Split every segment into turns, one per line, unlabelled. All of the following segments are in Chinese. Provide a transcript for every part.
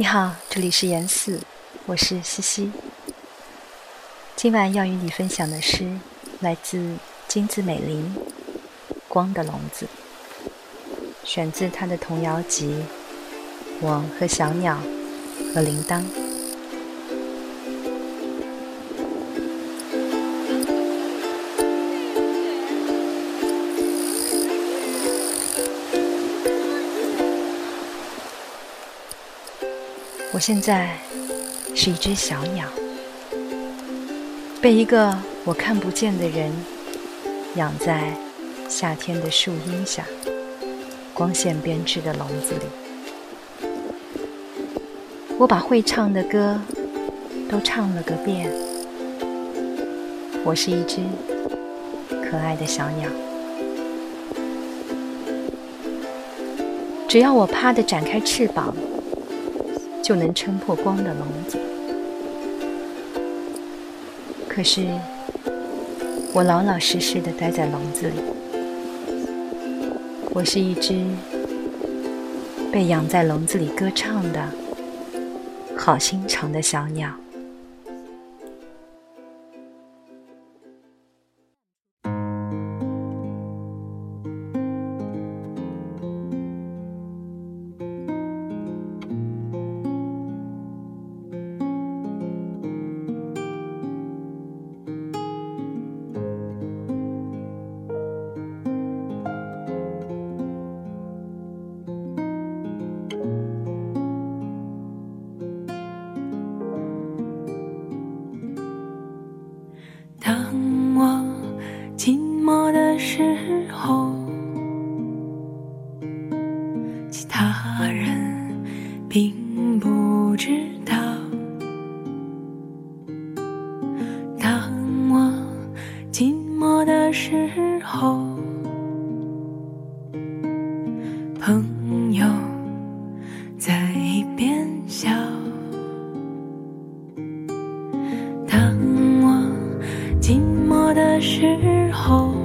你好，这里是严四，我是西西。今晚要与你分享的诗来自金子美玲，《光的笼子》，选自他的童谣集《我和小鸟和铃铛》。我现在是一只小鸟，被一个我看不见的人养在夏天的树荫下、光线编织的笼子里。我把会唱的歌都唱了个遍。我是一只可爱的小鸟，只要我啪的展开翅膀。就能撑破光的笼子。可是，我老老实实的待在笼子里。我是一只被养在笼子里歌唱的好心肠的小鸟。
当我寂寞的时候其他人并不知道，当我寂寞的时候，朋友在一边笑。当寂寞的时候。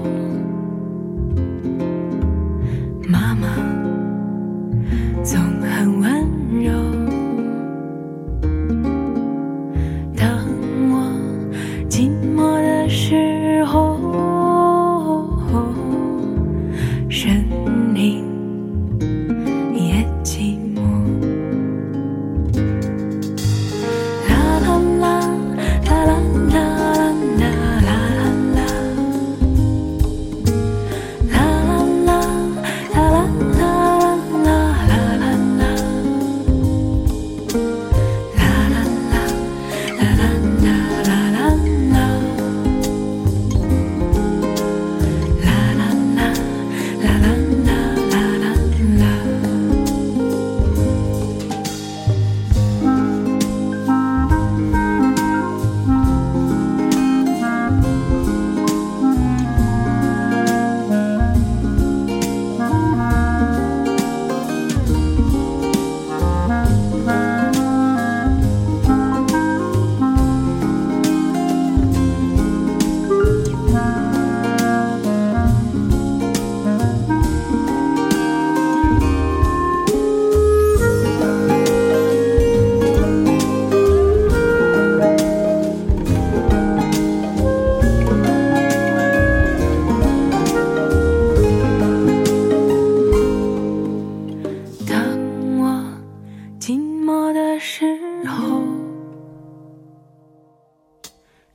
的时候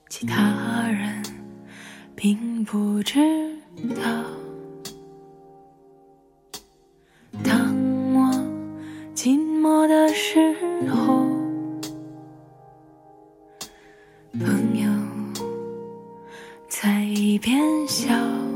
其他人并不知道。当我寂寞的时候朋友在一边笑。